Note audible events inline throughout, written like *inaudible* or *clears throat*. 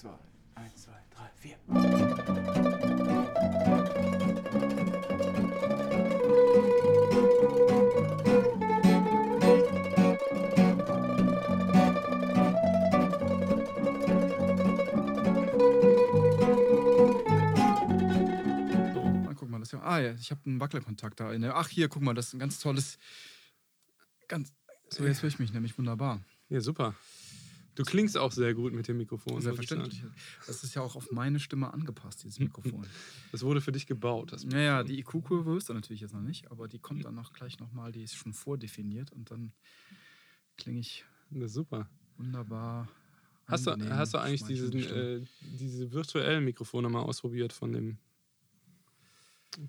zwei, eins, zwei, drei, vier. So, ah, guck mal, das ist ja. Ah ja, ich habe einen Wacklerkontakt da. Ach, hier, guck mal, das ist ein ganz tolles. Ganz. So, jetzt höre ich mich nämlich wunderbar. Ja, super. Du klingst auch sehr gut mit dem Mikrofon. Selbstverständlich. Das ist ja auch auf meine Stimme angepasst, dieses Mikrofon. *laughs* Das wurde für dich gebaut. Das Naja, die IQ-Kurve ist da natürlich jetzt noch nicht, aber die kommt dann noch gleich nochmal, die ist schon vordefiniert und dann klinge ich Das ist super. wunderbar. Hast du, hast du eigentlich diesen, äh, diese virtuellen Mikrofone mal ausprobiert von dem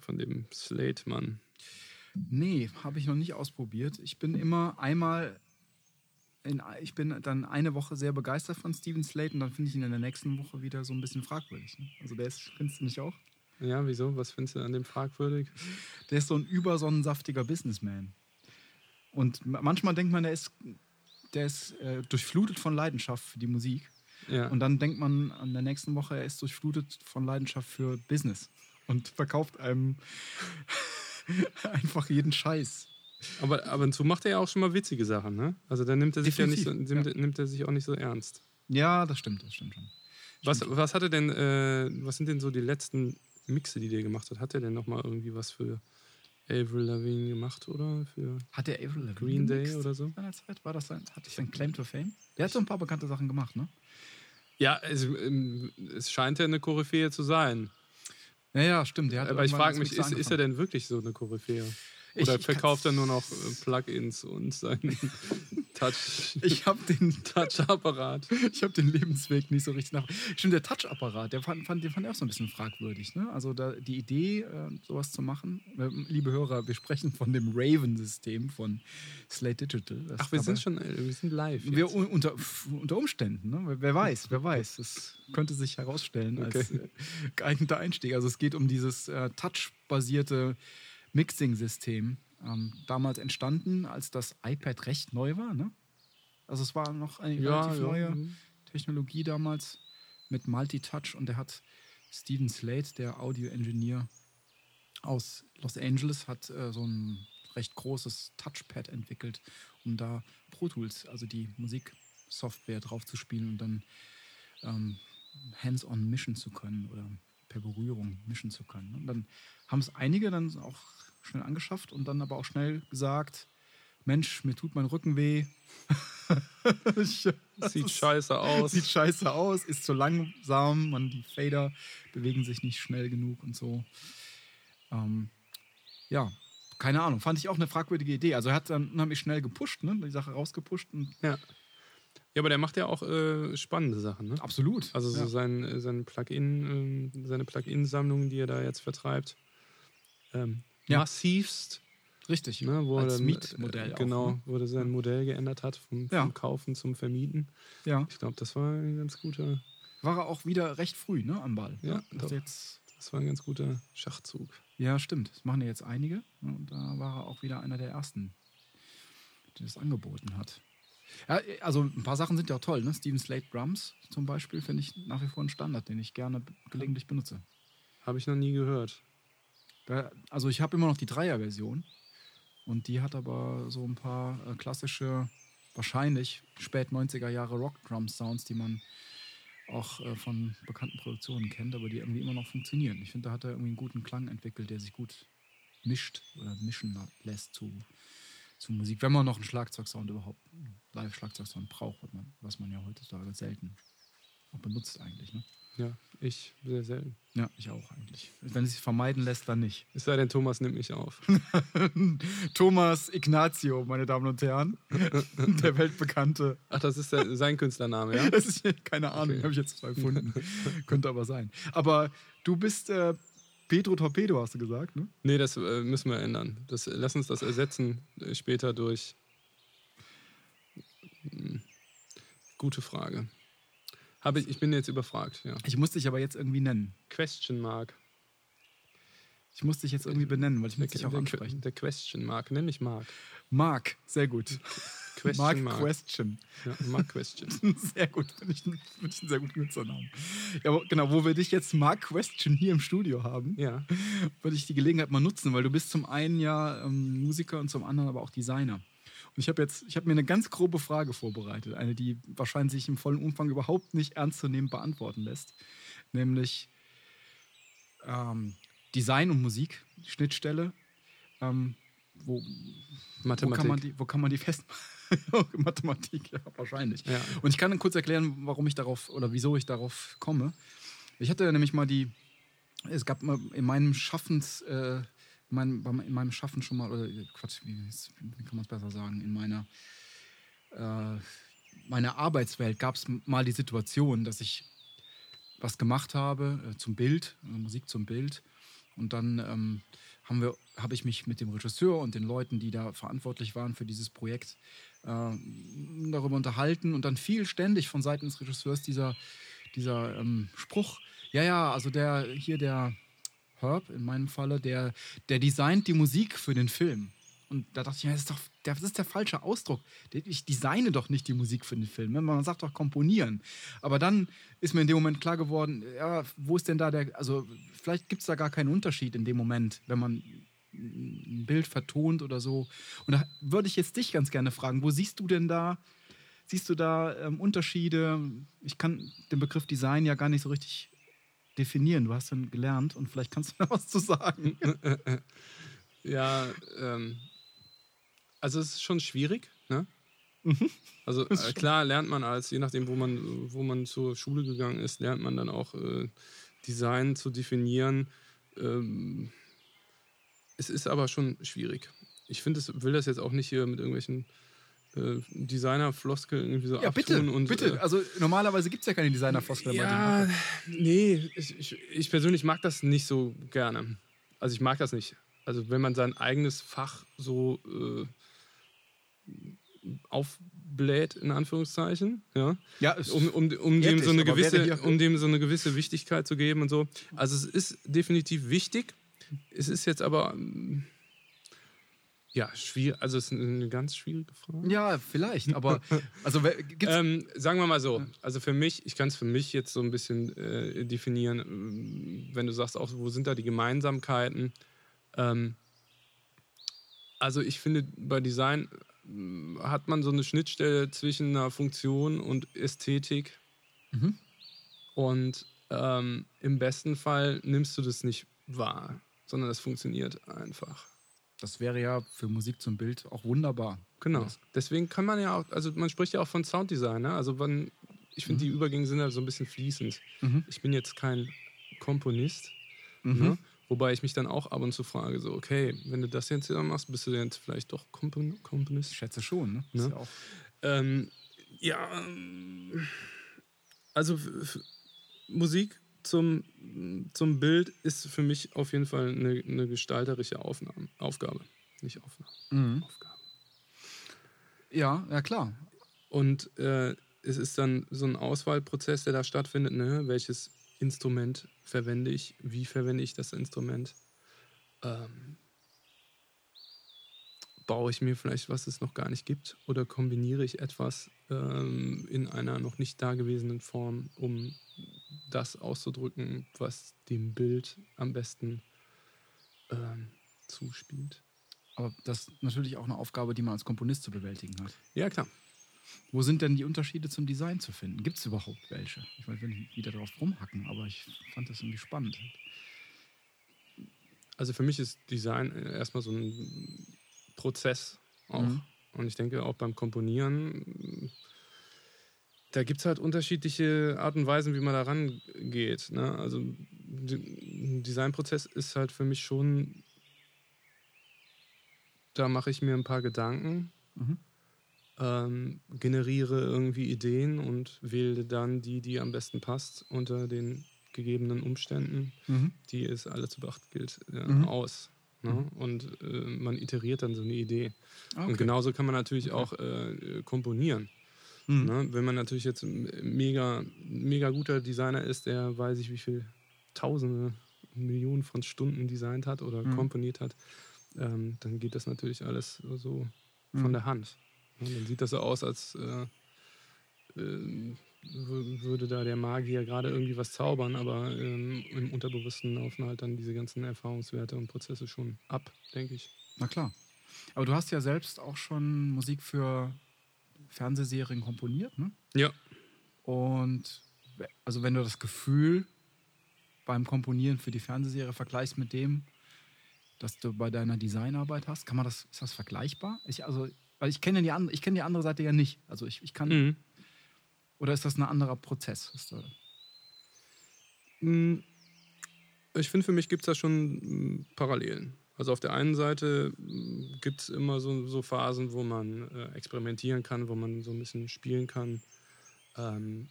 von dem Slate-Mann? Nee, habe ich noch nicht ausprobiert. Ich bin immer einmal. In, ich bin dann eine Woche sehr begeistert von Steven Slate und dann finde ich ihn in der nächsten Woche wieder so ein bisschen fragwürdig. Ne? Also der ist, findest du nicht auch? Ja, wieso? Was findest du an dem fragwürdig? Der ist so ein übersonnensaftiger Businessman. Und ma- manchmal denkt man, der ist, der ist äh, durchflutet von Leidenschaft für die Musik. Ja. Und dann denkt man an der nächsten Woche, er ist durchflutet von Leidenschaft für Business und verkauft einem *laughs* einfach jeden Scheiß. Aber ab und zu macht er ja auch schon mal witzige Sachen, ne? Also da nimmt er sich ja nicht so, Definitiv, nimmt, nimmt er sich auch nicht so ernst. Ja, das stimmt, das stimmt schon. Was, was hat er denn, äh, was sind denn so die letzten Mixe, die der gemacht hat? Hat er denn nochmal irgendwie was für Avril Lavigne gemacht oder für Hat der Avril Lavigne Green Day oder so? Seiner Zeit? War das sein, hat das sein Claim to Fame? Der hat so ein paar bekannte Sachen gemacht, ne? Ja, es, ähm, es scheint ja eine Koryphäe zu sein. Ja, ja, stimmt. Der hat Aber ich frage mich, ist, ist er denn wirklich so eine Koryphäe? Oder ich verkauft er nur noch äh, Plugins und seinen *laughs* Touch, Ich habe den, *laughs* Touch-Apparat? ich hab den Lebensweg nicht so richtig nach. Stimmt, der Touch-Apparat, der fand, fand, den fand ich auch so ein bisschen fragwürdig. Ne? Also da, die Idee, äh, sowas zu machen. Äh, liebe Hörer, wir sprechen von dem Raven-System von Slate Digital. Das Ach, wir sind schon, äh, wir sind live. Wir, Jetzt. un- unter, unter Umständen, ne? Wer- weiß, wer weiß. Das könnte sich herausstellen als Okay. äh, geeigneter Einstieg. Also es geht um dieses äh, touch-basierte Mixing-System. Ähm, damals entstanden, als das iPad recht neu war. Ne? Also es war noch eine Ja, relativ ja, neue mhm. Technologie damals mit Multitouch und der hat Steven Slate, der Audio-Engineer aus Los Angeles, hat äh, so ein recht großes Touchpad entwickelt, um da Pro Tools, also die Musiksoftware drauf zu spielen und dann ähm, hands-on mischen zu können oder per Berührung mischen zu können. Und dann haben es einige dann auch schnell angeschafft und dann aber auch schnell gesagt, Mensch, mir tut mein Rücken weh. *laughs* Ich- Sieht ist- scheiße aus. Sieht scheiße aus, ist zu langsam, man, die Fader bewegen sich nicht schnell genug und so. Ähm, ja, keine Ahnung, fand ich auch eine fragwürdige Idee. Also er hat dann unheimlich schnell gepusht, ne? die Sache rausgepusht. Und Ja. ja, aber der macht ja auch äh, spannende Sachen, ne? absolut. Also so ja. sein, äh, sein Plugin, ähm, seine Plugin-Sammlung, die er da jetzt vertreibt, ähm, Ja. massivst, Richtig, ne, wo er als dann, Mietmodell äh, auch, genau, ne? wo er sein Modell geändert hat vom, vom Ja. Kaufen zum Vermieten. Ja, Ich glaube, das war ein ganz guter, war er auch wieder recht früh ne, am Ball. Ja, doch. jetzt, das war ein ganz guter Schachzug. ja, stimmt. Das machen ja jetzt einige. Und da war er auch wieder einer der ersten, der das angeboten hat. Ja, also ein paar Sachen sind ja auch toll. Ne? Steven Slate Drums zum Beispiel finde ich nach wie vor ein Standard, den ich gerne gelegentlich benutze. Habe ich noch nie gehört. Also ich habe immer noch die Dreier-Version und die hat aber so ein paar äh, klassische, wahrscheinlich spät 90er Jahre Rock-Drum-Sounds, die man auch äh, von bekannten Produktionen kennt, aber die irgendwie immer noch funktionieren. Ich finde, da hat er irgendwie einen guten Klang entwickelt, der sich gut mischt oder mischen lässt zu, zu Musik, wenn man noch einen Schlagzeugsound überhaupt, Live-Schlagzeugsound braucht, was man, ja heutzutage selten benutzt eigentlich. Ne? Ja, ich sehr selten. Ja, ich auch eigentlich. Wenn es sich vermeiden lässt, dann nicht. Es sei denn, Thomas nimmt mich auf. *laughs* Thomas Ignazio, meine Damen und Herren. *laughs* Der weltbekannte. Ach, das ist der, sein Künstlername, ja? *laughs* Das ist keine Ahnung, Okay. habe ich jetzt zwar erfunden. Könnte aber sein. Aber du bist äh, Pedro Torpedo, hast du gesagt, ne? Nee, das äh, müssen wir ändern. Das, lass uns das ersetzen äh, später durch. Hm, Gute Frage. Habe ich, ich bin jetzt überfragt, ja. Ich muss dich aber jetzt irgendwie nennen. Question Mark. Ich muss dich jetzt irgendwie benennen, weil ich muss dich auch ansprechen. der Question Mark, nenn mich Mark. Mark, sehr gut. *laughs* Question Mark, Mark. Question. Ja, Mark Question. *laughs* Sehr gut, finde ich, find ich einen sehr guten Nutzernamen. Ja, genau, wo wir dich jetzt Mark Question hier im Studio haben, Ja. würde ich die Gelegenheit mal nutzen, weil du bist zum einen ja ähm, Musiker und zum anderen aber auch Designer. Und ich habe jetzt, ich habe mir eine ganz grobe Frage vorbereitet, eine, die wahrscheinlich sich im vollen Umfang überhaupt nicht ernstzunehmend beantworten lässt, nämlich ähm, Design und Musik, Schnittstelle. Ähm, wo, wo, Mathematik. kann man die, wo kann man die festmachen? *laughs* Mathematik, ja, wahrscheinlich. Ja. Und ich kann dann kurz erklären, warum ich darauf oder wieso ich darauf komme. Ich hatte nämlich mal die, es gab mal in meinem Schaffens, äh, in, meinem, bei- in meinem Schaffen schon mal, oder äh, Quatsch, wie, wie kann man es besser sagen, in meiner, äh, meiner Arbeitswelt gab es mal die Situation, dass ich was gemacht habe äh, zum Bild, äh, Musik zum Bild. Und dann ähm, habe ich mich mit dem Regisseur und den Leuten, die da verantwortlich waren für dieses Projekt, äh, darüber unterhalten. Und dann fiel ständig von Seiten des Regisseurs dieser, dieser ähm, Spruch, ja, ja, also der hier der Herb in meinem Falle, der, der designt die Musik für den Film. Und da dachte ich mir, das ist doch das ist der falsche Ausdruck. Ich designe doch nicht die Musik für den Film. Man sagt doch komponieren. Aber dann ist mir in dem Moment klar geworden, ja, wo ist denn da der, also vielleicht gibt es da gar keinen Unterschied in dem Moment, wenn man ein Bild vertont oder so. Und da würde ich jetzt dich ganz gerne fragen, wo siehst du denn da, siehst du da ähm, Unterschiede? Ich kann den Begriff Design ja gar nicht so richtig definieren. Du hast dann gelernt und vielleicht kannst du da *laughs* was zu sagen. *laughs* Ja, ähm, also es ist schon schwierig, ne? Mhm. Also *laughs* äh, klar lernt man als, je nachdem, wo man, wo man zur Schule gegangen ist, lernt man dann auch äh, Design zu definieren. Ähm, es ist aber schon schwierig. Ich finde, es will das jetzt auch nicht hier mit irgendwelchen äh, Designer-Floskeln irgendwie so Ja, bitte, und bitte. äh, Also normalerweise gibt es ja keine Designer-Floskel ja, nee, ich, ich, ich persönlich mag das nicht so gerne. Also ich mag das nicht. Also wenn man sein eigenes Fach so äh, aufbläht, in Anführungszeichen, ja, Ja, um, um, um, dem so eine gewisse, um dem so eine gewisse Wichtigkeit zu geben und so. Also es ist definitiv wichtig. Es ist jetzt aber ähm, ja schwierig, also es ist eine ganz schwierige Frage. Ja, vielleicht, aber *laughs* also Ähm, sagen wir mal so, also für mich, ich kann es für mich jetzt so ein bisschen äh, definieren, ähm, wenn du sagst, auch wo sind da die Gemeinsamkeiten? Ähm, also ich finde, bei Design ähm, hat man so eine Schnittstelle zwischen einer Funktion und Ästhetik. Mhm. Und ähm, im besten Fall nimmst du das nicht wahr, sondern es funktioniert einfach. Das wäre ja für Musik zum Bild auch wunderbar. Genau. Deswegen kann man ja auch, also man spricht ja auch von Sounddesign, ne? Also man, ich finde, die Übergänge sind ja so ein bisschen fließend. Mhm. Ich bin jetzt kein Komponist, Mhm. ne? wobei ich mich dann auch ab und zu frage, so, okay, wenn du das jetzt wieder machst, bist du jetzt vielleicht doch Kompon Komponist? Ich schätze schon, ne? Ne? Ist ja auch, Ähm, ja, ähm, also Musik zum, zum Bild ist für mich auf jeden Fall eine, eine gestalterische Aufnahme, Aufgabe. Nicht Aufnahme, mhm. Aufgabe. Ja, ja klar. Und äh, es ist dann so ein Auswahlprozess, der da stattfindet. Ne? Welches Instrument verwende ich? Wie verwende ich das Instrument? Ähm, baue ich mir vielleicht, was es noch gar nicht gibt? Oder kombiniere ich etwas ähm, in einer noch nicht dagewesenen Form, um das auszudrücken, was dem Bild am besten ähm, zuspielt? Aber das ist natürlich auch eine Aufgabe, die man als Komponist zu bewältigen hat. Ja, klar. Wo sind denn die Unterschiede zum Design zu finden? Gibt es überhaupt welche? Ich will nicht wieder drauf rumhacken, aber ich fand das irgendwie spannend. Also für mich ist Design äh, erstmal so ein Prozess auch. Mhm. Und ich denke auch beim Komponieren, da gibt es halt unterschiedliche Art und Weisen, wie man da rangeht. Ne? Also ein Designprozess ist halt für mich schon, da mache ich mir ein paar Gedanken, Mhm. ähm, generiere irgendwie Ideen und wähle dann die, die am besten passt unter den gegebenen Umständen Mhm. die es alle zu beachten gilt, äh, Mhm. aus. Ne? Und äh, man iteriert dann so eine Idee. Ah, Und okay. genauso kann man natürlich auch äh, komponieren. Mhm. Ne? Wenn man natürlich jetzt ein mega, mega guter Designer ist, der weiß ich, wie viel Tausende Millionen von Stunden designt hat oder Mhm. komponiert hat, ähm, dann geht das natürlich alles so von Mhm. der Hand. Ja, dann sieht das so aus, als äh, wür- würde da der Magier gerade irgendwie was zaubern, aber ähm, im Unterbewussten laufen halt dann diese ganzen Erfahrungswerte und Prozesse schon ab, denke ich. Na klar. Aber du hast ja selbst auch schon Musik für Fernsehserien komponiert, ne? Ja. Und also wenn du das Gefühl beim Komponieren für die Fernsehserie vergleichst mit dem, das du bei deiner Designarbeit hast, kann man das, ist das vergleichbar? Ich, also, weil ich kenne die, andere- ich kenne die andere Seite ja nicht. Also ich, ich kann, Mhm. oder ist das ein anderer Prozess? Mm, Ich finde, für mich gibt es da schon mm, Parallelen. Also auf der einen Seite gibt es immer so, so Phasen, wo man äh, experimentieren kann, wo man so ein bisschen spielen kann, ähm,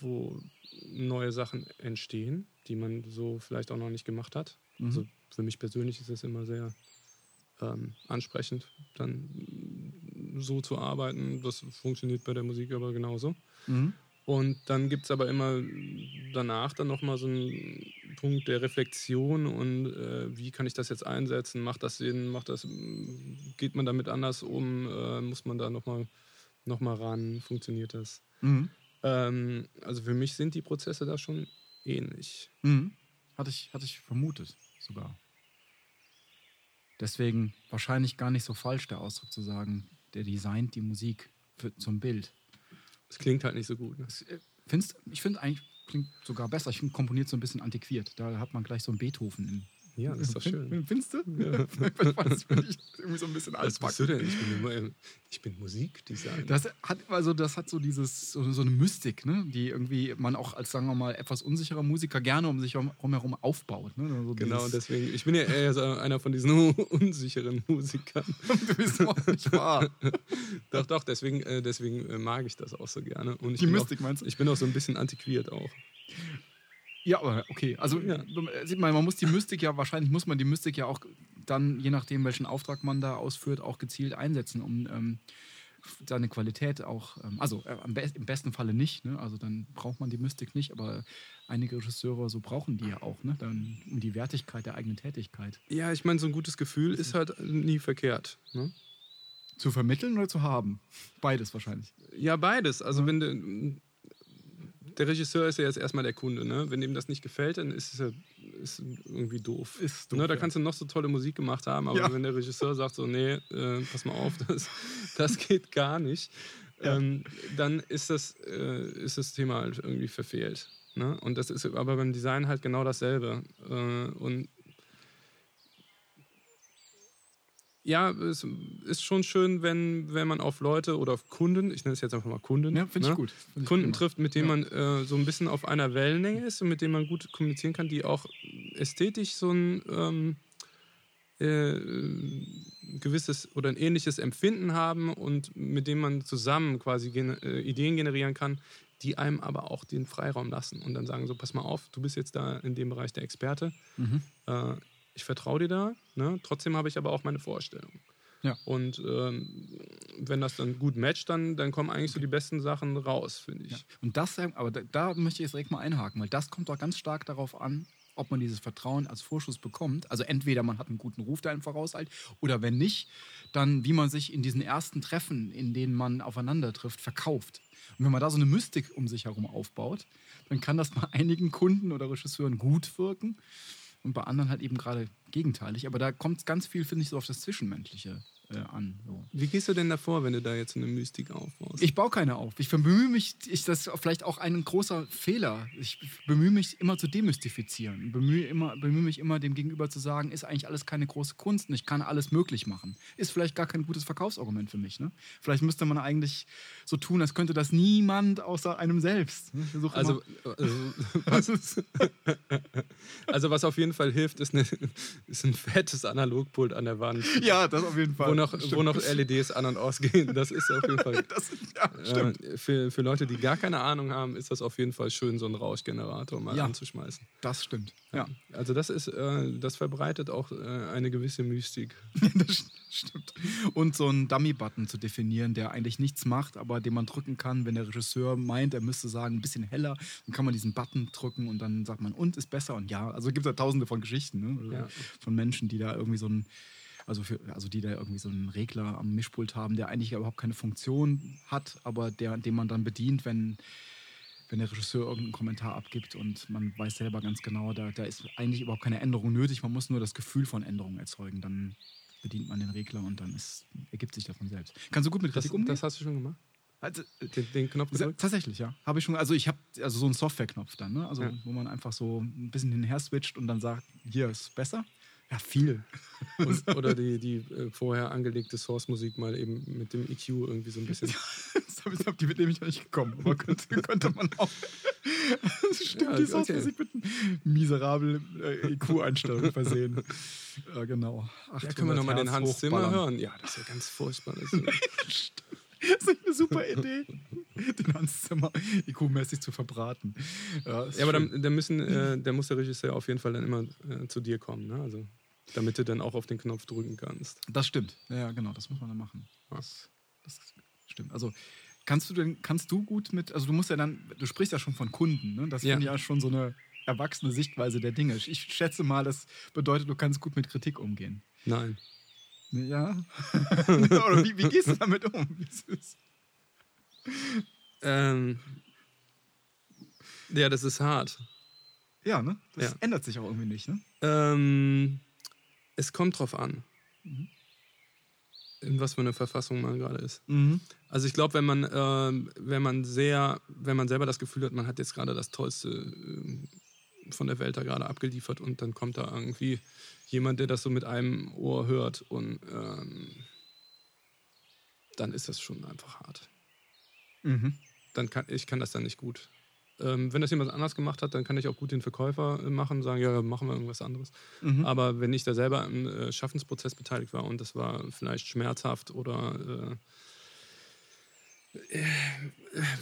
wo neue Sachen entstehen, die man so vielleicht auch noch nicht gemacht hat. Mhm. Also für mich persönlich ist es immer sehr ähm, ansprechend, dann mm, so zu arbeiten. Das funktioniert bei der Musik aber genauso. Mhm. Und dann gibt es aber immer danach dann nochmal so einen Punkt der Reflexion und äh, wie kann ich das jetzt einsetzen? Macht das Sinn? Macht das, geht man damit anders um? Äh, muss man da nochmal noch mal ran? Funktioniert das? Mhm. Ähm, also für mich sind die Prozesse da schon ähnlich. Mhm. Hatte, ich, hatte ich vermutet sogar. Deswegen wahrscheinlich gar nicht so falsch, der Ausdruck zu sagen, der designt die Musik für, zum Bild. Es klingt halt nicht so gut. Ne? Äh, findest, ich finde eigentlich klingt sogar besser. Ich finde komponiert so ein bisschen antiquiert. Da hat man gleich so einen Beethoven im. Ja, das ist doch schön. Findest du? Ja. *laughs* ich irgendwie so ein bisschen Was bist du denn? Ich bin, nur- ich bin Musikdesigner. Das hat, also das hat so dieses, so, so eine Mystik, ne? die irgendwie man auch als, sagen wir mal, etwas unsicherer Musiker gerne um sich herum herum aufbaut. Ne? So Genau, dieses- deswegen, ich bin ja eher so einer von diesen *laughs* unsicheren Musikern. *laughs* du bist auch nicht wahr. Doch, doch, deswegen, äh, deswegen äh, mag ich das auch so gerne. Und ich Die Mystik meinst auch, du? Ich bin auch so ein bisschen antiquiert auch. Ja, aber okay. Also Ja. sieht man, man muss die Mystik ja, wahrscheinlich muss man die Mystik ja auch dann, je nachdem, welchen Auftrag man da ausführt, auch gezielt einsetzen, um ähm, seine Qualität auch, ähm, also äh, be im besten Falle nicht, ne? also dann braucht man die Mystik nicht, aber einige Regisseure so brauchen die ja auch, ne? dann, um die Wertigkeit der eigenen Tätigkeit. Ja, ich meine, so ein gutes Gefühl ist halt nie verkehrt. Ne? Zu vermitteln oder zu haben? Beides wahrscheinlich. Ja, beides. Also wenn du, der Regisseur ist ja jetzt erstmal der Kunde, ne? Wenn ihm das nicht gefällt, dann ist es ja ist irgendwie doof. Ist doof, ne? Da kannst du noch so tolle Musik gemacht haben, aber Ja. wenn der Regisseur sagt so, nee, äh, pass mal auf, *laughs* das, das geht gar nicht, Ja. ähm, dann ist das, äh, ist das Thema halt irgendwie verfehlt. Ne? Und das ist aber beim Design halt genau dasselbe. Äh, und ja, es ist schon schön, wenn, wenn man auf Leute oder auf Kunden, ich nenne es jetzt einfach mal Kunden, Ja, finde ich ne? gut. Find ich Kunden prima. trifft, mit denen Ja. man äh, so ein bisschen auf einer Wellenlänge ist und mit denen man gut kommunizieren kann, die auch ästhetisch so ein ähm, äh, gewisses oder ein ähnliches Empfinden haben und mit denen man zusammen quasi gen äh, Ideen generieren kann, die einem aber auch den Freiraum lassen und dann sagen so, pass mal auf, du bist jetzt da in dem Bereich der Experte, Mhm. Ich vertraue dir da, ne? trotzdem habe ich aber auch meine Vorstellung. Ja. Und ähm, wenn das dann gut matcht, dann, dann kommen eigentlich so die besten Sachen raus, finde ich. Ja. Und das, ähm, aber da, da möchte ich jetzt direkt mal einhaken, weil das kommt doch ganz stark darauf an, ob man dieses Vertrauen als Vorschuss bekommt. Also entweder man hat einen guten Ruf, der einen voraushält, oder wenn nicht, dann wie man sich in diesen ersten Treffen, in denen man aufeinander trifft, verkauft. Und wenn man da so eine Mystik um sich herum aufbaut, dann kann das bei einigen Kunden oder Regisseuren gut wirken und bei anderen halt eben gerade gegenteilig. Aber da kommt ganz viel, finde ich, so auf das Zwischenmenschliche äh, an. So. Wie gehst du denn davor, wenn du da jetzt eine Mystik aufbaust? Ich baue keine auf. Ich bemühe mich, ich, das ist vielleicht auch ein großer Fehler. Ich bemühe mich immer zu demystifizieren. Bemühe, immer, bemühe mich immer, dem Gegenüber zu sagen, ist eigentlich alles keine große Kunst und ich kann alles möglich machen. Ist vielleicht gar kein gutes Verkaufsargument für mich. Ne? Vielleicht müsste man eigentlich so tun, als könnte das niemand außer einem selbst. ne? Also, also, was, *laughs* also was auf jeden Fall hilft, ist, eine, ist ein fettes Analogpult an der Wand, ja, das auf jeden wo Fall. Noch, wo noch LEDs an und ausgehen. Das ist auf jeden Fall. *laughs* Das, ja, stimmt. Äh, für, für Leute, die gar keine Ahnung haben, ist das auf jeden Fall schön, so einen Rauschgenerator mal Ja. anzuschmeißen. Das stimmt. Ja, Also das ist, äh, das verbreitet auch äh, eine gewisse Mystik. *laughs* das stimmt. Und so einen Dummy-Button zu definieren, der eigentlich nichts macht, aber den man drücken kann, wenn der Regisseur meint, er müsste sagen, ein bisschen heller, dann kann man diesen Button drücken und dann sagt man, und ist besser und ja. Also gibt es ja tausende von Geschichten, ne? Ja. von Menschen, die da irgendwie so ein also, für, also die da irgendwie so einen Regler am Mischpult haben, der eigentlich überhaupt keine Funktion hat, aber der, den man dann bedient, wenn, wenn der Regisseur irgendeinen Kommentar abgibt und man weiß selber ganz genau, da, da ist eigentlich überhaupt keine Änderung nötig, man muss nur das Gefühl von Änderung erzeugen, dann bedient man den Regler und dann ist, ergibt sich davon selbst. Kannst du gut mit Das, Kritik umgehen? das hast du schon gemacht? also, Den, den Knopf gedrückt? Tatsächlich, ja. Habe ich schon, also ich habe also so einen Softwareknopf dann, ne? Also Ja. wo man einfach so ein bisschen hin und her switcht und dann sagt, hier ist besser. Ja, viel. Und, oder die, die äh, vorher angelegte Source-Musik mal eben mit dem EQ irgendwie so ein bisschen. *laughs* Das hab ich- auf die bin ich noch nicht gekommen. Aber *laughs* könnte, könnte man auch. Das *laughs* stimmt, Ja, die okay. Software mit miserablen äh, IQ-Einstellungen versehen. Ja, genau. Ja, können wir nochmal den Hans Zimmer hören? Ja, das ist ja ganz furchtbar. Das ist, Das *laughs* ist eine super Idee, *laughs* den Hans Zimmer IQ-mäßig zu verbraten. Ja, ja, aber dann, dann, müssen, äh, dann muss der Regisseur auf jeden Fall dann immer äh, zu dir kommen. Ne? Also, damit du dann auch auf den Knopf drücken kannst. Das stimmt. Ja, genau, das muss man dann machen. Das, das stimmt. Also kannst du denn, kannst du gut mit, also du musst ja dann, du sprichst ja schon von Kunden, ne? Das Ja. finde ich ja schon so eine erwachsene Sichtweise der Dinge. Ich schätze mal, das bedeutet, du kannst gut mit Kritik umgehen. Nein. Ja. *laughs* Oder wie, wie gehst du damit um? Wie ist es? Ähm, ja, das ist hart. Ja, ne? Das Ja. ändert sich auch irgendwie nicht, ne? Ähm, es kommt drauf an, in was für eine Verfassung man gerade ist. Mhm. Also ich glaube, wenn man, ähm, wenn man sehr, wenn man selber das Gefühl hat, man hat jetzt gerade das Tollste ähm, von der Welt da gerade abgeliefert und dann kommt da irgendwie jemand, der das so mit einem Ohr hört und ähm, dann ist das schon einfach hart. Mhm. Dann kann, ich kann das dann nicht gut. Ähm, wenn das jemand anders gemacht hat, dann kann ich auch gut den Verkäufer äh, machen, sagen, ja, machen wir irgendwas anderes. Mhm. Aber wenn ich da selber im äh, Schaffensprozess beteiligt war und das war vielleicht schmerzhaft oder äh, äh,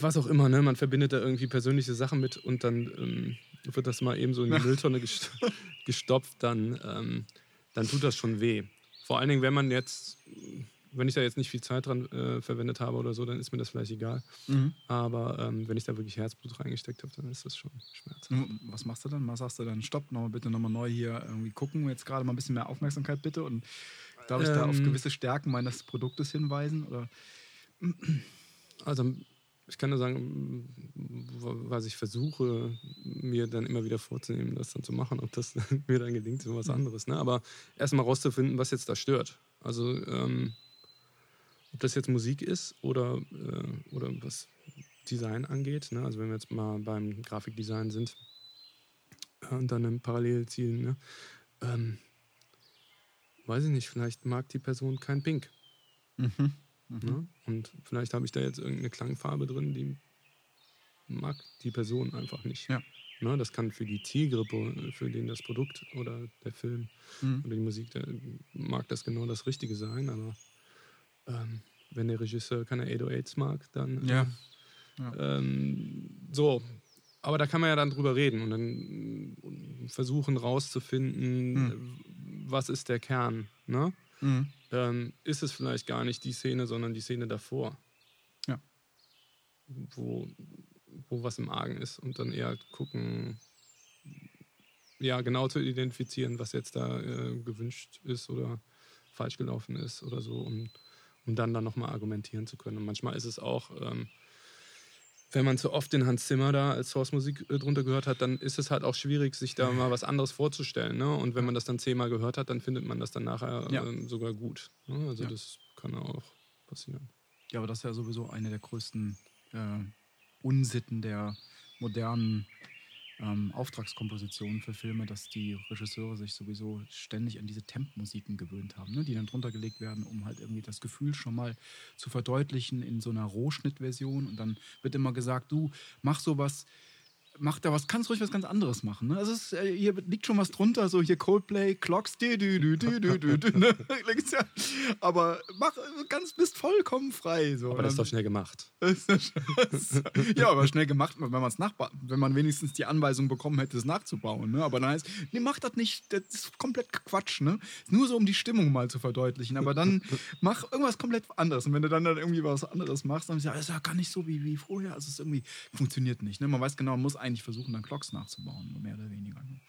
was auch immer, ne? man verbindet da irgendwie persönliche Sachen mit und dann ähm, wird das mal eben so in die Mülltonne gest *laughs* gestopft, dann, ähm, dann tut das schon weh. Vor allen Dingen, wenn man jetzt, wenn ich da jetzt nicht viel Zeit dran äh, verwendet habe oder so, dann ist mir das vielleicht egal. Mhm. Aber ähm, wenn ich da wirklich Herzblut reingesteckt habe, dann ist das schon schmerzhaft. Mhm. Was machst du dann? Was sagst du dann? Stopp, nochmal bitte nochmal neu hier irgendwie gucken. Jetzt gerade mal ein bisschen mehr Aufmerksamkeit bitte. Und darf ich da auf Ähm. gewisse Stärken meines Produktes hinweisen? Oder? Also ich kann nur sagen, was ich versuche, mir dann immer wieder vorzunehmen, das dann zu machen. Ob das *laughs* mir dann gelingt, ist was anderes. Ne? Aber erstmal rauszufinden, was jetzt da stört. Also ähm, ob das jetzt Musik ist oder, äh, oder was Design angeht. Ne? Also wenn wir jetzt mal beim Grafikdesign sind äh, und dann im Parallel zielen. Ne? Ähm, weiß ich nicht, vielleicht mag die Person kein Pink. Mhm. Ne? Und vielleicht habe ich da jetzt irgendeine Klangfarbe drin, die mag die Person einfach nicht. Ja. Ne? Das kann für die Zielgruppe, für den das Produkt oder der Film Mhm. oder die Musik, der mag das genau das Richtige sein, aber ähm, wenn der Regisseur keine 808s mag, dann Ja. äh, ähm, so. Aber da kann man ja dann drüber reden und dann äh, versuchen rauszufinden, Mhm. äh, was ist der Kern. Ne? Mhm. Ähm, ist es vielleicht gar nicht die Szene, sondern die Szene davor. Ja. Wo, wo was im Argen ist und dann eher gucken, ja, genau zu identifizieren, was jetzt da äh, gewünscht ist oder falsch gelaufen ist oder so, um, um dann dann nochmal argumentieren zu können. Und manchmal ist es auch, ähm, wenn man zu oft den Hans Zimmer da als Source-Musik äh, drunter gehört hat, dann ist es halt auch schwierig, sich da mal was anderes vorzustellen. Ne? Und wenn man das dann zehnmal gehört hat, dann findet man das dann nachher Ja. ähm, sogar gut. Ne? Also Ja. das kann auch passieren. Ja, aber das ist ja sowieso eine der größten äh, Unsitten der modernen ähm, Auftragskompositionen für Filme, dass die Regisseure sich sowieso ständig an diese Temp-Musiken gewöhnt haben, ne? die dann drunter gelegt werden, um halt irgendwie das Gefühl schon mal zu verdeutlichen in so einer Rohschnittversion. Und dann wird immer gesagt, du mach sowas macht da was, kannst ruhig was ganz anderes machen. Ne? Also es ist, äh, hier liegt schon was drunter, so hier Coldplay, Clocks, dü, dü, dü, dü, dü, dü, dü, ne? *laughs* *laughs* Aber mach ganz, bist vollkommen frei. So. Aber das ist doch schnell gemacht. *laughs* ja, aber schnell gemacht, wenn man es nachbaut, wenn man wenigstens die Anweisung bekommen hätte, es nachzubauen. Ne? Aber dann heißt, nee, mach das nicht, das ist komplett Quatsch, ne? Nur so, um die Stimmung mal zu verdeutlichen. Aber dann mach irgendwas komplett anderes. Und wenn du dann, dann irgendwie was anderes machst, dann ist ja, ist ja gar nicht so wie, wie vorher. Also es irgendwie funktioniert nicht. Ne? Man weiß genau, man muss eigentlich versuchen, dann Clocks nachzubauen, mehr oder weniger. Ne?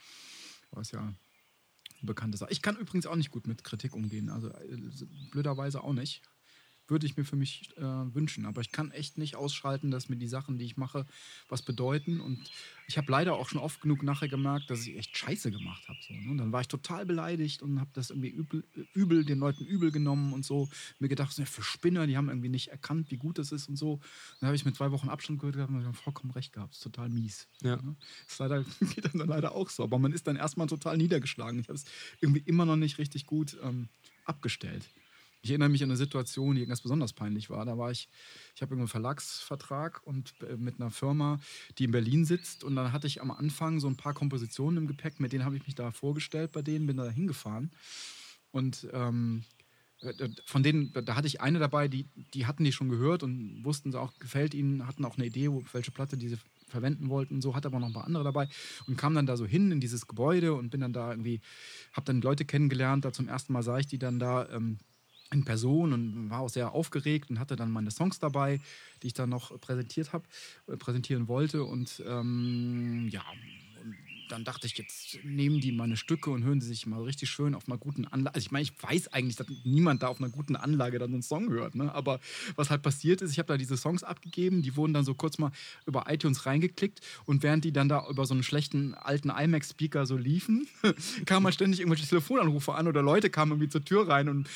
Ist ja eine bekannte Sache. Ich kann übrigens auch nicht gut mit Kritik umgehen. Also äh, blöderweise auch nicht würde ich mir für mich äh, wünschen. Aber ich kann echt nicht ausschalten, dass mir die Sachen, die ich mache, was bedeuten. Und ich habe leider auch schon oft genug nachher gemerkt, dass ich echt Scheiße gemacht habe. So, ne? Dann war ich total beleidigt und habe das irgendwie übel, übel, den Leuten übel genommen und so. Mir gedacht, so, für Spinner, die haben irgendwie nicht erkannt, wie gut das ist und so. Dann habe ich mit zwei Wochen Abstand gehört gehabt und habe vollkommen recht gehabt. Das ist total mies. Ja. Ne? Das leider, *laughs* geht dann leider auch so. Aber man ist dann erstmal total niedergeschlagen. Ich habe es irgendwie immer noch nicht richtig gut ähm, abgestellt. Ich erinnere mich an eine Situation, die ganz besonders peinlich war. Da war ich, ich habe einen Verlagsvertrag und äh, mit einer Firma, die in Berlin sitzt. Und dann hatte ich am Anfang so ein paar Kompositionen im Gepäck, mit denen habe ich mich da vorgestellt bei denen, bin da hingefahren. Und ähm, äh, von denen, da hatte ich eine dabei, die, die hatten die schon gehört und wussten sie auch, gefällt ihnen, hatten auch eine Idee, welche Platte diese verwenden wollten. So hatte aber noch ein paar andere dabei und kam dann da so hin in dieses Gebäude und bin dann da irgendwie, habe dann Leute kennengelernt. Da zum ersten Mal sah ich die dann da. Ähm, in Person und war auch sehr aufgeregt und hatte dann meine Songs dabei, die ich dann noch präsentiert habe, äh, präsentieren wollte. Und ähm, ja, dann dachte ich, jetzt nehmen die meine Stücke und hören sie sich mal richtig schön auf einer guten Anlage. Also ich meine, ich weiß eigentlich, dass niemand da auf einer guten Anlage dann einen Song hört. Ne? Aber was halt passiert ist, ich habe da diese Songs abgegeben, die wurden dann so kurz mal über iTunes reingeklickt und während die dann da über so einen schlechten alten iMac-Speaker so liefen, *laughs* kamen halt ständig irgendwelche Telefonanrufe an oder Leute kamen irgendwie zur Tür rein und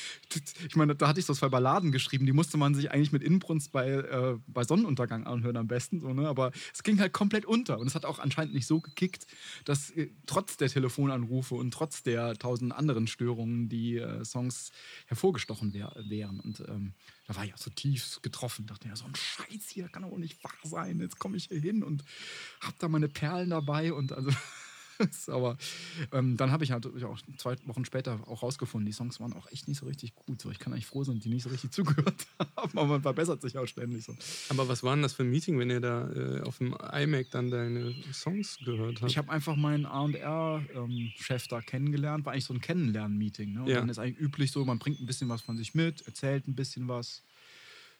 ich meine, da hatte ich so zwei Balladen geschrieben, die musste man sich eigentlich mit Inbrunst bei, äh, bei Sonnenuntergang anhören am besten. So, ne? Aber es ging halt komplett unter und es hat auch anscheinend nicht so gekickt, dass äh, trotz der Telefonanrufe und trotz der tausend anderen Störungen die äh, Songs hervorgestochen wär, wären. Und ähm, da war ich auch so tief getroffen. Dachte ja, so ein Scheiß hier kann doch nicht wahr sein. Jetzt komme ich hier hin und habe da meine Perlen dabei und also *laughs* *laughs* Aber ähm, dann habe ich natürlich auch zwei Wochen später auch rausgefunden, die Songs waren auch echt nicht so richtig gut. So, ich kann eigentlich froh sein, die nicht so richtig *laughs* zugehört haben, aber man verbessert sich auch ständig so. Aber was war denn das für ein Meeting, wenn ihr da äh, auf dem iMac dann deine Songs gehört habt? Ich habe einfach meinen AR-Chef ähm, da kennengelernt, war eigentlich so ein Kennenlernen-Meeting. Ne? Und ja. dann ist eigentlich üblich so, man bringt ein bisschen was von sich mit, erzählt ein bisschen was.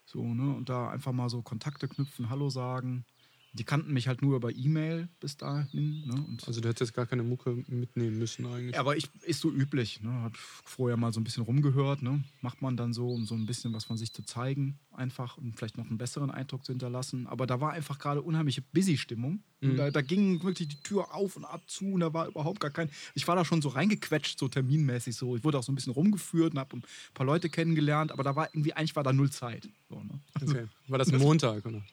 So, ne? Und da einfach mal so Kontakte knüpfen, Hallo sagen. Die kannten mich halt nur über E-Mail bis dahin. Ne? also du hättest gar keine Mucke mitnehmen müssen eigentlich. Ja, aber ich, ist so üblich. Ne? Hab vorher mal so ein bisschen rumgehört. Ne? Macht man dann so, um so ein bisschen was von sich zu zeigen, einfach und vielleicht noch einen besseren Eindruck zu hinterlassen. Aber da war einfach gerade unheimliche Busy-Stimmung. Mhm. Da, da, ging wirklich die Tür auf und ab zu und da war überhaupt gar kein. Ich war da schon so reingequetscht, so terminmäßig so. Ich wurde auch so ein bisschen rumgeführt und habe ein paar Leute kennengelernt, aber da war irgendwie, eigentlich war da null Zeit. So, ne? okay. *laughs* War das Montag, oder?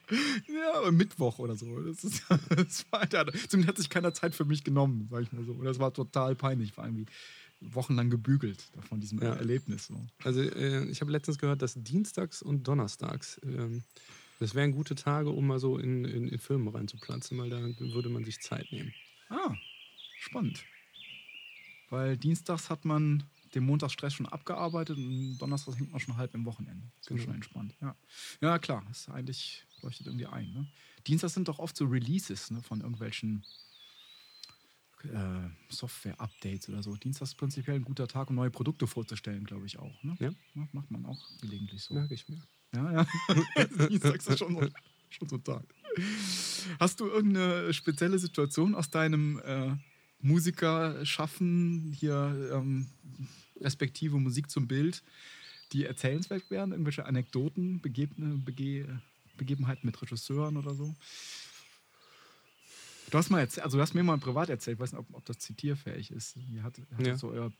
Ja, Mittwoch oder so. Das ist, *laughs* das war, zumindest hat sich keiner Zeit für mich genommen, sag ich mal so. Und das war total peinlich, war irgendwie wochenlang gebügelt von diesem ja. Erlebnis. So. Also äh, ich habe letztens gehört, dass Dienstags und Donnerstags, ähm, das wären gute Tage, um mal so in, in, in Filme reinzuplatzen, weil da würde man sich Zeit nehmen. Ah, spannend. Weil Dienstags hat man den Montagsstress schon abgearbeitet und Donnerstags hängt man schon halb im Wochenende. Das ist genau. schon entspannt. Ja. ja, klar, ist eigentlich leuchtet irgendwie ein. Ne? Dienstags sind doch oft so Releases ne, von irgendwelchen äh, Software-Updates oder so. Dienstag ist prinzipiell ein guter Tag, um neue Produkte vorzustellen, glaube ich auch. Ne? Ja. Macht man auch gelegentlich so. Merke ich mir. Ja, ja. *laughs* Dienstags ist schon so, schon so ein Tag. Hast du irgendeine spezielle Situation aus deinem äh, Musikerschaffen hier, ähm, respektive Musik zum Bild, die erzählenswert wären? Irgendwelche Anekdoten, Begebne, Bege Begebenheiten mit Regisseuren oder so? Du hast, mal erzählt, also du hast mir mal privat erzählt, ich weiß nicht, ob, ob das zitierfähig ist. Ihr hattet, hattet ja. so euer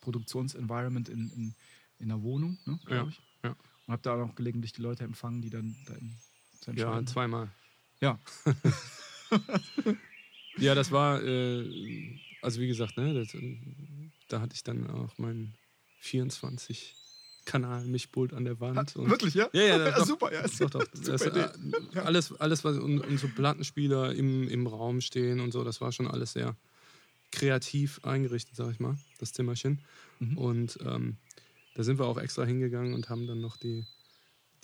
Produktionsenvironment in, in, in der Wohnung, ne, ja. ich. Ja. Und habt da auch gelegentlich die Leute empfangen, die dann da in, Ja, zweimal. Ja. *laughs* ja, das war, äh, also wie gesagt, ne, das, da hatte ich dann auch meinen 24 Kanal, Mischpult an der Wand. und- Wirklich, ja? Ja, ja, *laughs* doch. super, ja. Doch, doch. *laughs* Das, Super äh, alles, alles, was und, und so Plattenspieler im, im Raum stehen und so, das war schon alles sehr kreativ eingerichtet, sag ich mal, das Zimmerchen. Mhm. Und ähm, da sind wir auch extra hingegangen und haben dann noch die,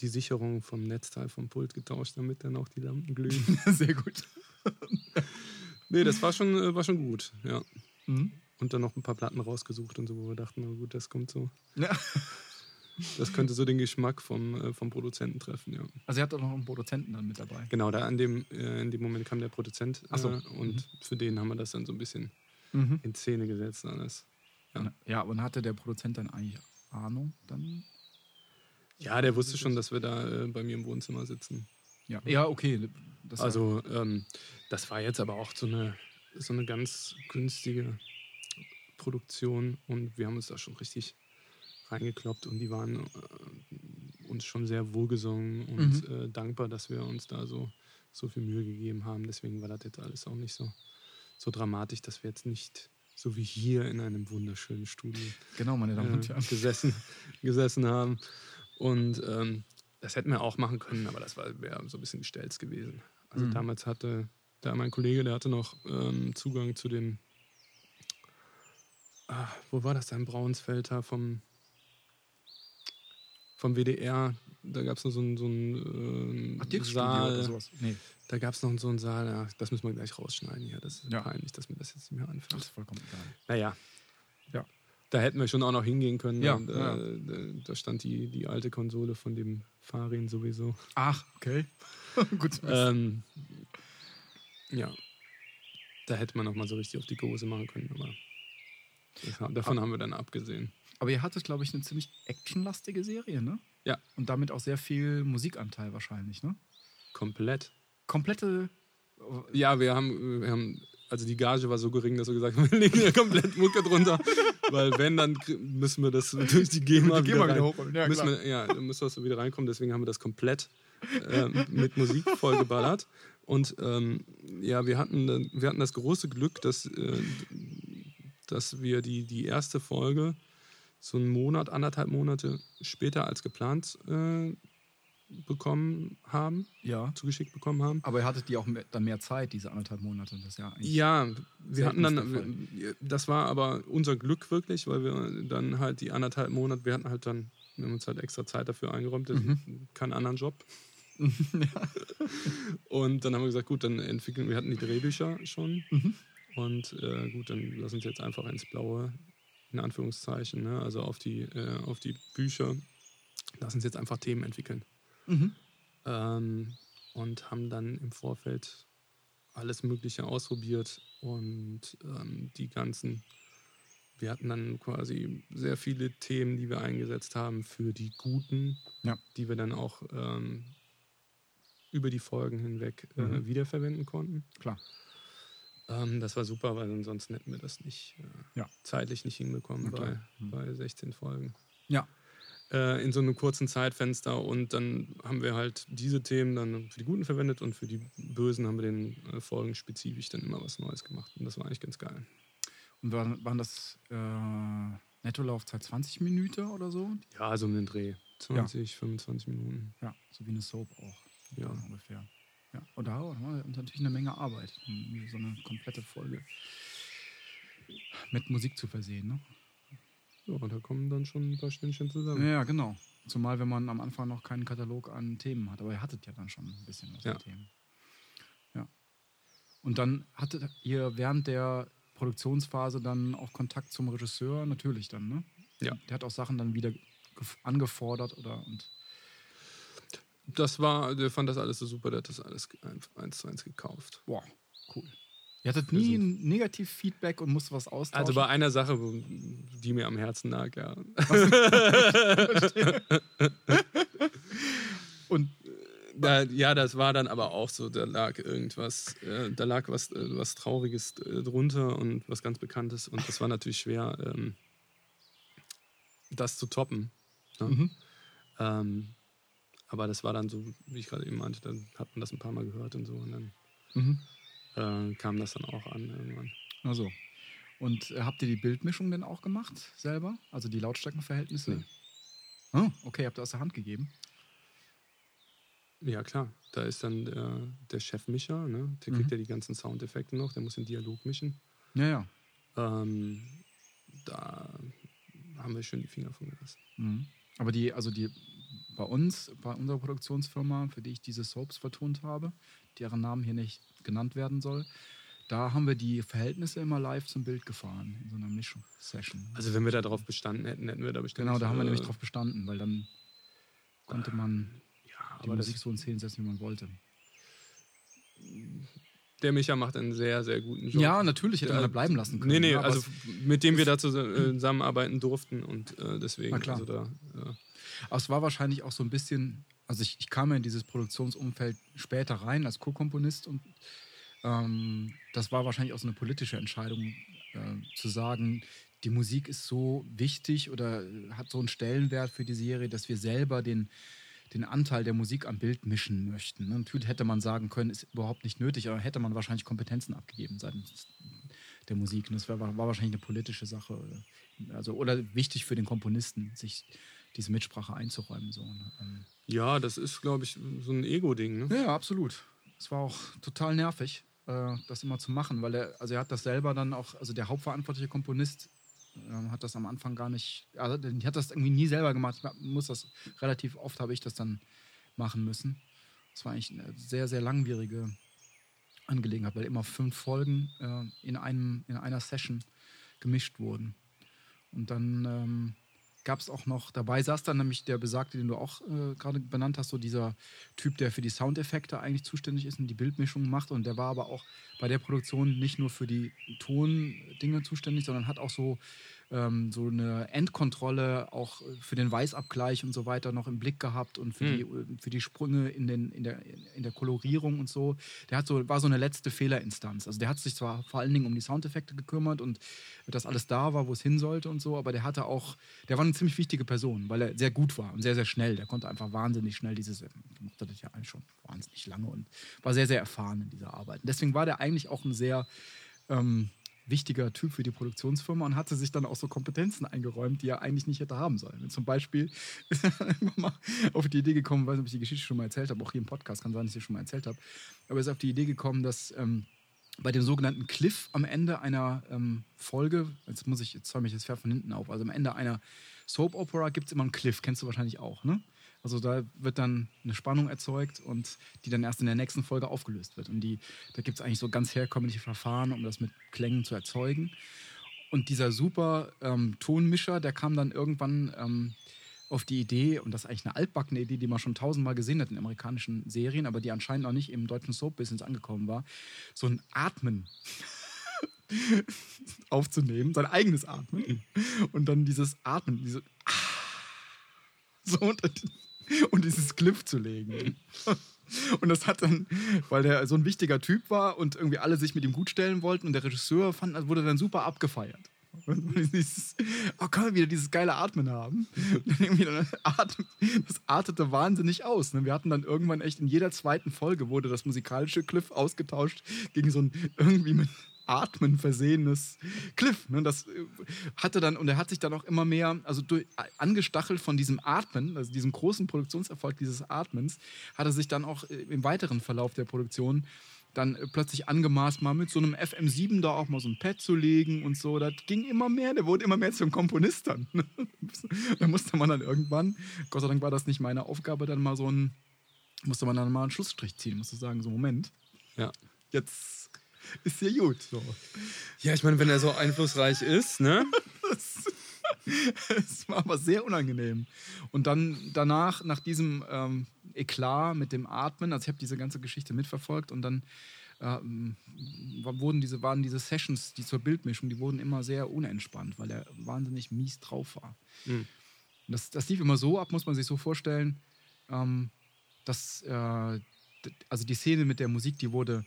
die Sicherung vom Netzteil vom Pult getauscht, damit dann auch die Lampen glühen. *laughs* Sehr gut. nee, das war schon, äh, war schon gut, ja. Mhm. Und dann noch ein paar Platten rausgesucht und so, wo wir dachten, na gut, das kommt so. Ja. Das könnte so den Geschmack vom, äh, vom Produzenten treffen, ja. Also, ihr habt auch noch einen Produzenten dann mit dabei. Genau, da an dem, äh, in dem Moment kam der Produzent Ach so. äh, und für den haben wir das dann so ein bisschen Mhm. in Szene gesetzt alles. Ja. Ja, und hatte der Produzent dann eigentlich Ahnung? Dann? Ja, der wusste schon, dass wir da äh, bei mir im Wohnzimmer sitzen. Ja, ja okay. Das Also ähm, das war jetzt aber auch so eine, so eine ganz günstige Produktion und wir haben uns da schon richtig reingekloppt und die waren äh, uns schon sehr wohlgesungen und äh, dankbar, dass wir uns da so, so viel Mühe gegeben haben. Deswegen war das jetzt alles auch nicht so, so dramatisch, dass wir jetzt nicht so wie hier in einem wunderschönen Studio genau, meine Damen und äh, Herren. gesessen, gesessen haben. Und ähm, das hätten wir auch machen können, aber das wäre so ein bisschen gestellt gewesen. Also Mhm. damals hatte da mein Kollege, der hatte noch ähm, Zugang zu dem, ah, wo war das da in Braunsfelder vom, vom WDR? Da gab es noch so einen, so einen ähm, Ach, Saal. oder sowas. Nee, Da gab es noch so einen Saal, ja, das müssen wir gleich rausschneiden hier. Das ist Ja. peinlich, dass mir das jetzt nicht mehr das anfällt. ist vollkommen egal. Naja. Ja. Da hätten wir schon auch noch hingehen können. Ja, Und, äh, da- stand die, die alte Konsole von dem Farin sowieso. Ach, okay. *laughs* Gut. Ähm, ja. Da hätte man noch mal so richtig auf die Gose machen können, aber das, davon haben wir dann abgesehen. Aber ihr hattet, glaube ich, eine ziemlich actionlastige Serie, ne? Ja. Und damit auch sehr viel Musikanteil wahrscheinlich, ne? Komplett. Komplette. Ja, wir haben, wir haben, also die Gage war so gering, dass wir gesagt haben, *laughs* wir legen hier komplett Mucke drunter. Weil wenn, dann müssen wir das *laughs* durch die GEMA, Die GEMA wieder, wieder hochholen, ja, müssen wir, ja, dann müssen wir so wieder reinkommen. Deswegen haben wir das komplett äh, mit Musik vollgeballert. Und ähm, ja, wir hatten, wir hatten das große Glück, dass, äh, dass wir die, die erste Folge so einen Monat, anderthalb Monate später als geplant äh, bekommen haben, Ja. zugeschickt bekommen haben. Aber ihr hattet die auch mehr, dann mehr Zeit, diese anderthalb Monate. Das ja. Ja, wir hatten dann, das war aber unser Glück wirklich, weil wir dann halt die anderthalb Monate, wir hatten halt dann, wir haben uns halt extra Zeit dafür eingeräumt, Mhm. keinen anderen Job. *laughs* Und dann haben wir gesagt, gut, dann entwickeln, wir hatten die Drehbücher schon Mhm. und äh, gut, dann lass uns jetzt einfach ins Blaue, in Anführungszeichen, ne? also auf die, äh, auf die Bücher, lass uns jetzt einfach Themen entwickeln. Mhm. Ähm, und haben dann im Vorfeld alles Mögliche ausprobiert und ähm, die ganzen, wir hatten dann quasi sehr viele Themen, die wir eingesetzt haben für die guten, Ja. die wir dann auch ähm, über die Folgen hinweg äh, Mhm. wiederverwenden konnten. Klar. Ähm, das war super, weil ansonsten hätten wir das nicht äh, Ja. zeitlich nicht hinbekommen bei. Mhm. bei 16 Folgen Ja. äh, in so einem kurzen Zeitfenster und dann haben wir halt diese Themen dann für die Guten verwendet und für die Bösen haben wir den äh, Folgen spezifisch dann immer was Neues gemacht und das war eigentlich ganz geil. Und waren, waren das äh, Nettolaufzeit 20 Minuten oder so? Ja, so um den Dreh. 20, 25 Minuten. Ja, so wie eine Soap auch. Ja. ungefähr. Ja. Und da haben wir natürlich eine Menge Arbeit, um so eine komplette Folge mit Musik zu versehen. Ne? Ja, und da kommen dann schon ein paar Stündchen zusammen. Ja, genau. Zumal, wenn man am Anfang noch keinen Katalog an Themen hat. Aber ihr hattet ja dann schon ein bisschen was Ja. an Themen. Ja. Und dann hattet ihr während der Produktionsphase dann auch Kontakt zum Regisseur, natürlich dann, ne? Ja. Der hat auch Sachen dann wieder gef- angefordert oder und Das war, der fand das alles so super, der hat das alles eins zu eins gekauft. boah, cool. Ihr hattet nie ein Negativ-Feedback und musst was austauschen. Also bei einer Sache, die mir am Herzen lag, ja. *laughs* und *laughs* Da, ja, das war dann aber auch so, da lag irgendwas, äh, da lag was, äh, was Trauriges äh, drunter und was ganz Bekanntes und das war natürlich schwer, ähm, das zu toppen. Ne? Mhm. Ähm, aber das war dann so, wie ich gerade eben meinte, dann hat man das ein paar Mal gehört und so und dann Mhm. äh, kam das dann auch an irgendwann. Also. Und äh, habt ihr die Bildmischung denn auch gemacht selber? Also die Lautstärkenverhältnisse? Nee. Oh, okay, habt ihr aus der Hand gegeben. Ja, klar. Da ist dann der, der Chefmischer, ne? der kriegt ja die ganzen Soundeffekte noch, der muss den Dialog mischen. Ja, ja. Ähm, da haben wir schön die Finger von gelassen. Mhm. Aber die, also die bei uns, bei unserer Produktionsfirma, für die ich diese Soaps vertont habe, deren Namen hier nicht genannt werden soll, da haben wir die Verhältnisse immer live zum Bild gefahren, in so einer Mischung-Session. Also wenn wir da drauf bestanden hätten, hätten wir da bestimmt... Genau, da haben wir äh, nämlich drauf bestanden, weil dann konnte man Ja, die Musik so in Szenen setzen, wie man wollte. der Micha macht einen sehr, sehr guten Job. Ja, natürlich hätte man da bleiben lassen können. Nee, nee, ja, aber also mit dem wir da äh, zusammenarbeiten durften und äh, deswegen, Na klar. also da, ja. Aber es war wahrscheinlich auch so ein bisschen, also ich, ich kam ja in dieses Produktionsumfeld später rein als Co-Komponist und ähm, das war wahrscheinlich auch so eine politische Entscheidung, äh, zu sagen, die Musik ist so wichtig oder äh, hat so einen Stellenwert für die Serie, dass wir selber den, den Anteil der Musik am Bild mischen möchten. Ne? Natürlich hätte man sagen können, ist überhaupt nicht nötig, aber hätte man wahrscheinlich Kompetenzen abgegeben seitens der Musik. Und das war, war wahrscheinlich eine politische Sache. Oder, also, oder wichtig für den Komponisten, sich diese Mitsprache einzuräumen. So, ne? ähm, ja, das ist, glaube ich, so ein Ego-Ding. Ne? ja, absolut. Es war auch total nervig, äh, das immer zu machen, weil er, also er hat das selber dann auch, also der hauptverantwortliche Komponist ähm, hat das am Anfang gar nicht, also hat das irgendwie nie selber gemacht. Ich muss das relativ oft habe ich das dann machen müssen. Das war eigentlich eine sehr, sehr langwierige Angelegenheit, weil immer fünf Folgen äh, in, einem, in einer Session gemischt wurden. Und dann ähm, gab es auch noch, dabei saß dann nämlich der Besagte, den du auch äh, gerade benannt hast, so dieser Typ, der für die Soundeffekte eigentlich zuständig ist und die Bildmischung macht. Und der war aber auch bei der Produktion nicht nur für die Tondinge zuständig, sondern hat auch so, ähm, so eine Endkontrolle auch für den Weißabgleich und so weiter noch im Blick gehabt und für, die, äh, für die Sprünge in, den, in, der, in der Kolorierung und so. Der hat so, war so eine letzte Fehlerinstanz. Also der hat sich zwar vor allen Dingen um die Soundeffekte gekümmert und dass alles da war, wo es hin sollte und so, aber der hatte auch, der war eine ziemlich wichtige Person, weil er sehr gut war und sehr, sehr schnell. Der konnte einfach wahnsinnig schnell dieses, er machte das ja eigentlich schon wahnsinnig lange und war sehr, sehr erfahren in dieser Arbeit. Und deswegen war der eigentlich auch ein sehr ähm, wichtiger Typ für die Produktionsfirma und hatte sich dann auch so Kompetenzen eingeräumt, die er eigentlich nicht hätte haben sollen. Zum Beispiel *laughs* ist er mal auf die Idee gekommen, weiß nicht, ob ich die Geschichte schon mal erzählt habe, auch hier im Podcast, kann sein, dass ich sie schon mal erzählt habe, aber er ist auf die Idee gekommen, dass ähm, bei dem sogenannten Cliff am Ende einer ähm, Folge, jetzt muss ich, jetzt zäume ich das Pferd von hinten auf, also am Ende einer Soap Opera gibt es immer einen Cliff, kennst du wahrscheinlich auch, ne? Also da wird dann eine Spannung erzeugt und die dann erst in der nächsten Folge aufgelöst wird. Und die, da gibt es eigentlich so ganz herkömmliche Verfahren, um das mit Klängen zu erzeugen. Und dieser super ähm, Tonmischer, der kam dann irgendwann ähm, auf die Idee, und das ist eigentlich eine altbackene Idee, die man schon tausendmal gesehen hat in amerikanischen Serien, aber die anscheinend noch nicht im deutschen Soap-Business angekommen war, so ein Atmen *laughs* aufzunehmen, sein eigenes Atmen. Und dann dieses Atmen, diese so unter den, *laughs* und dieses Cliff zu legen. *laughs* Und das hat dann, weil der so ein wichtiger Typ war und irgendwie alle sich mit ihm gut stellen wollten und der Regisseur fand, das wurde dann super abgefeiert. Und dieses, oh, können wir wieder dieses geile Atmen haben? Und dann irgendwie dann atmet, das artete wahnsinnig aus. Ne? Wir hatten dann irgendwann echt in jeder zweiten Folge wurde das musikalische Cliff ausgetauscht gegen so ein irgendwie mit Atmen versehenes Cliff. Ne? Das äh, hatte dann, und er hat sich dann auch immer mehr, also durch, angestachelt von diesem Atmen, also diesem großen Produktionserfolg dieses Atmens, hat er sich dann auch äh, im weiteren Verlauf der Produktion dann äh, plötzlich angemaßt, mal mit so einem FM7 da auch mal so ein Pad zu legen und so. Das ging immer mehr, der wurde immer mehr zum Komponist dann. *laughs* da musste man dann irgendwann, Gott sei Dank war das nicht meine Aufgabe, dann mal so ein, musste man dann mal einen Schlussstrich ziehen, musste sagen, so Moment, Ja. jetzt ist ja gut. So. Ja, ich meine, wenn er so einflussreich ist, ne? *laughs* Es war aber sehr unangenehm. Und dann danach, nach diesem ähm, Eklat mit dem Atmen, also ich habe diese ganze Geschichte mitverfolgt und dann ähm, wurden diese, waren diese Sessions, die zur Bildmischung, die wurden immer sehr unentspannt, weil er wahnsinnig mies drauf war. Mhm. Das, das lief immer so ab, muss man sich so vorstellen, ähm, dass äh, also die Szene mit der Musik, die wurde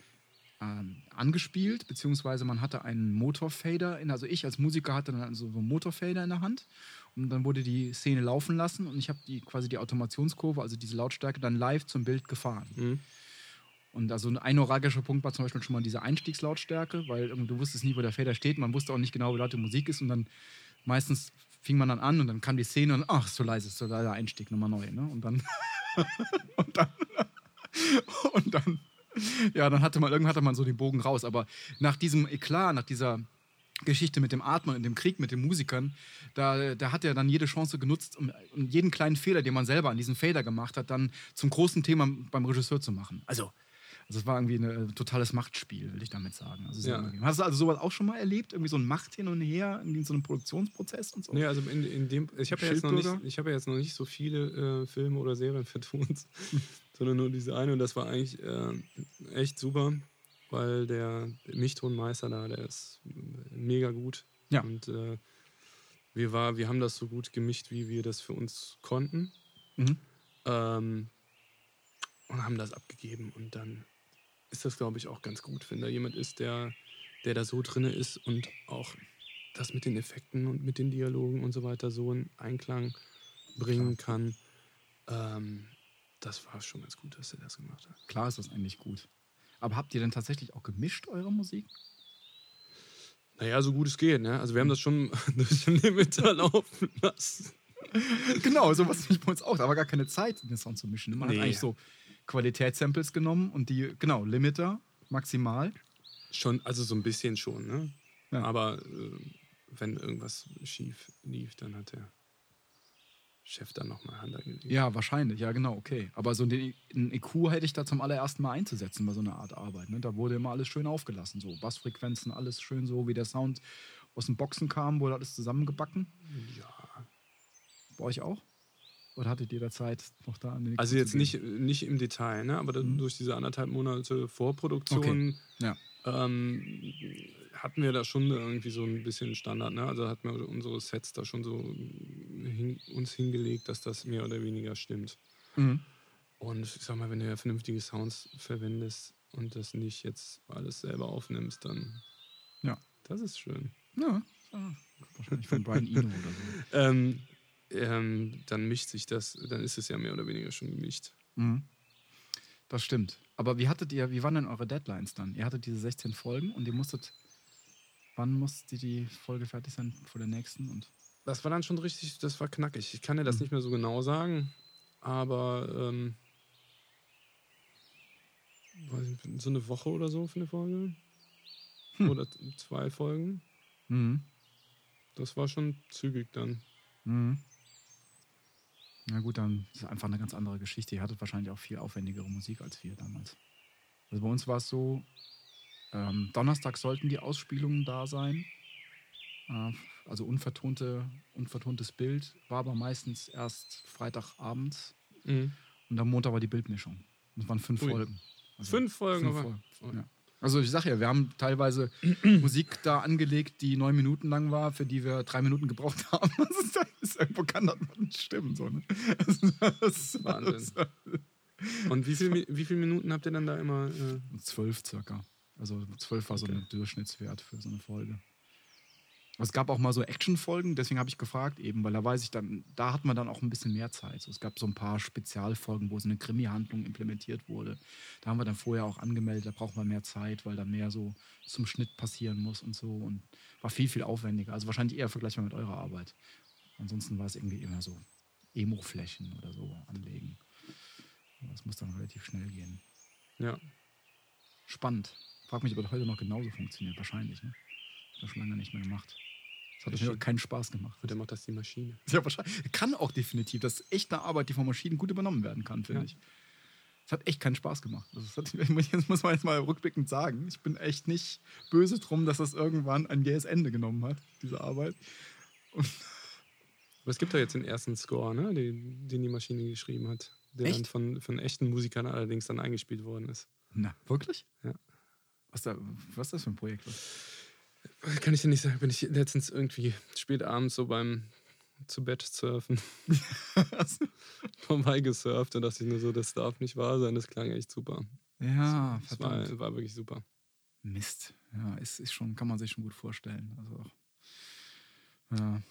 ähm, angespielt, beziehungsweise man hatte einen Motorfader in, also ich als Musiker hatte dann so einen Motorfader in der Hand und dann wurde die Szene laufen lassen und ich habe die quasi die Automationskurve, also diese Lautstärke, dann live zum Bild gefahren. Mhm. Und also ein neuralgischer Punkt war zum Beispiel schon mal diese Einstiegslautstärke, weil du wusstest nie, wo der Fader steht, man wusste auch nicht genau, wie laut die Musik ist und dann meistens fing man dann an und dann kam die Szene und ach, so leise, so leiser Einstieg, nochmal neu. Ne? Und dann. *laughs* und dann. *laughs* und dann. Ja, dann hatte man, irgendwann hatte man so den Bogen raus. Aber nach diesem Eklat, nach dieser Geschichte mit dem Atmen und dem Krieg mit den Musikern, da, da hat er dann jede Chance genutzt, um, um jeden kleinen Fehler, den man selber an diesem Fader gemacht hat, dann zum großen Thema beim Regisseur zu machen. Also, also es war irgendwie ein äh, totales Machtspiel, will ich damit sagen. Also Ja. Hast du also sowas auch schon mal erlebt? Irgendwie so ein Macht hin und her in so einem Produktionsprozess und so? Nee, also in, in dem, ich habe ja, jetzt noch nicht- ich hab ja jetzt noch nicht so viele äh, Filme oder Serien *laughs* für Toons, sondern nur diese eine und das war eigentlich äh, echt super, weil der Michtonmeister da, der ist mega gut. Ja. Und äh, wir, war, wir haben das so gut gemischt, wie wir das für uns konnten. Mhm. Ähm, und haben das abgegeben. Und dann ist das, glaube ich, auch ganz gut, wenn da jemand ist, der, der da so drin ist und auch das mit den Effekten und mit den Dialogen und so weiter so in Einklang bringen kann. Ähm, das war schon ganz gut, dass er das gemacht hat. Klar ist das eigentlich gut. Aber habt ihr denn tatsächlich auch gemischt, eure Musik? Naja, so gut es geht. Ne? Also wir haben das schon *laughs* durch den Limiter laufen lassen. genau, sowas nicht bei uns auch. Da war gar keine Zeit, den Sound zu mischen. Man Nee. hat eigentlich so Qualitätssamples genommen und die, genau, Limiter, maximal. Schon, also so ein bisschen schon. Ne? Ja. Aber äh, wenn irgendwas schief lief, dann hat der Chef dann nochmal Hand angelegt. Ja, wahrscheinlich, ja, genau, okay. Aber so einen EQ hätte ich da zum allerersten Mal einzusetzen bei so einer Art Arbeit. Ne? Da wurde immer alles schön aufgelassen. So Bassfrequenzen, alles schön so, wie der Sound aus den Boxen kam, wurde alles zusammengebacken. Ja. Bei euch auch? Oder hattet ihr da Zeit, noch da an den Also jetzt nicht, nicht im Detail, ne? aber dann durch diese anderthalb Monate Vorproduktion Ja. ähm, hatten wir da schon irgendwie so ein bisschen Standard. Ne? Also hatten wir unsere Sets da schon so hin, uns hingelegt, dass das mehr oder weniger stimmt. Mhm. Und ich sag mal, wenn du ja vernünftige Sounds verwendest und das nicht jetzt alles selber aufnimmst, dann Ja. das ist schön. Ja, ja. wahrscheinlich von Brian Eno oder so. *laughs* Ähm, ähm, dann mischt sich das, dann ist es ja mehr oder weniger schon gemischt. Mhm. Das stimmt. Aber wie hattet ihr, wie waren denn eure Deadlines dann? Ihr hattet diese 16 Folgen und ihr musstet, wann musste die Folge fertig sein vor der nächsten? Und Das war dann schon richtig, das war knackig. Ich kann dir das nicht mehr so genau sagen, aber ähm, nicht, so eine Woche oder so für eine Folge. Oder t- zwei Folgen. mhm. Das war schon zügig dann. Mhm. Na gut, dann ist es einfach eine ganz andere Geschichte. Ihr hattet wahrscheinlich auch viel aufwendigere Musik als wir damals. Also bei uns war es so, ähm, Donnerstag sollten die Ausspielungen da sein. Äh, also unvertonte, unvertontes Bild, war aber meistens erst Freitagabend Mhm. und am Montag war die Bildmischung. Das waren fünf Ui. Folgen. Also Fünf Folgen, fünf aber- Folgen. Ja. Also ich sag ja, wir haben teilweise *clears throat* Musik da angelegt, die neun Minuten lang war, für die wir drei Minuten gebraucht haben. *laughs* Das ist, das ist, irgendwo kann das nicht stimmen. So, ne? das, das, Wahnsinn. Und wie viele wie viel Minuten habt ihr dann da immer? Äh, Zwölf circa. Also zwölf war so ein Durchschnittswert für so eine Folge. Es gab auch mal so Actionfolgen, deswegen habe ich gefragt eben, weil da weiß ich dann, da hat man dann auch ein bisschen mehr Zeit. So, es gab so ein paar Spezialfolgen, wo so eine Krimi-Handlung implementiert wurde. Da haben wir dann vorher auch angemeldet, da braucht man mehr Zeit, weil da mehr so zum Schnitt passieren muss und so. Und war viel, viel aufwendiger. Also wahrscheinlich eher vergleichbar mit eurer Arbeit. Ansonsten war es irgendwie immer so Emo-Flächen oder so anlegen. Das muss dann relativ schnell gehen. ja. Spannend. Frag mich, ob das heute noch genauso funktioniert. Wahrscheinlich, ne? Das schon lange nicht mehr gemacht. Das hat mir keinen Spaß gemacht. Und dann macht das die Maschine. *laughs* Ja, wahrscheinlich. Kann auch definitiv. Das ist echt eine Arbeit, die von Maschinen gut übernommen werden kann, finde Ja. ich. Es hat echt keinen Spaß gemacht. Das hat, *laughs* das muss man jetzt mal rückblickend sagen. Ich bin echt nicht böse drum, dass das irgendwann ein jähes Ende genommen hat, diese Arbeit. Aber es gibt doch jetzt den ersten Score, ne? den, den die Maschine geschrieben hat. Der dann Echt? von, von echten Musikern allerdings dann eingespielt worden ist. Na, wirklich? Ja. Was, da, was ist das für ein Projekt? Kann ich dir nicht sagen, bin ich letztens irgendwie spät abends so beim zu Bett surfen *laughs* vorbeigesurft und dachte ich nur so, das darf nicht wahr sein, das klang echt super. ja, Das verdammt. war, war wirklich super. Mist. Ja, ist, ist schon, kann man sich schon gut vorstellen. Also, ja.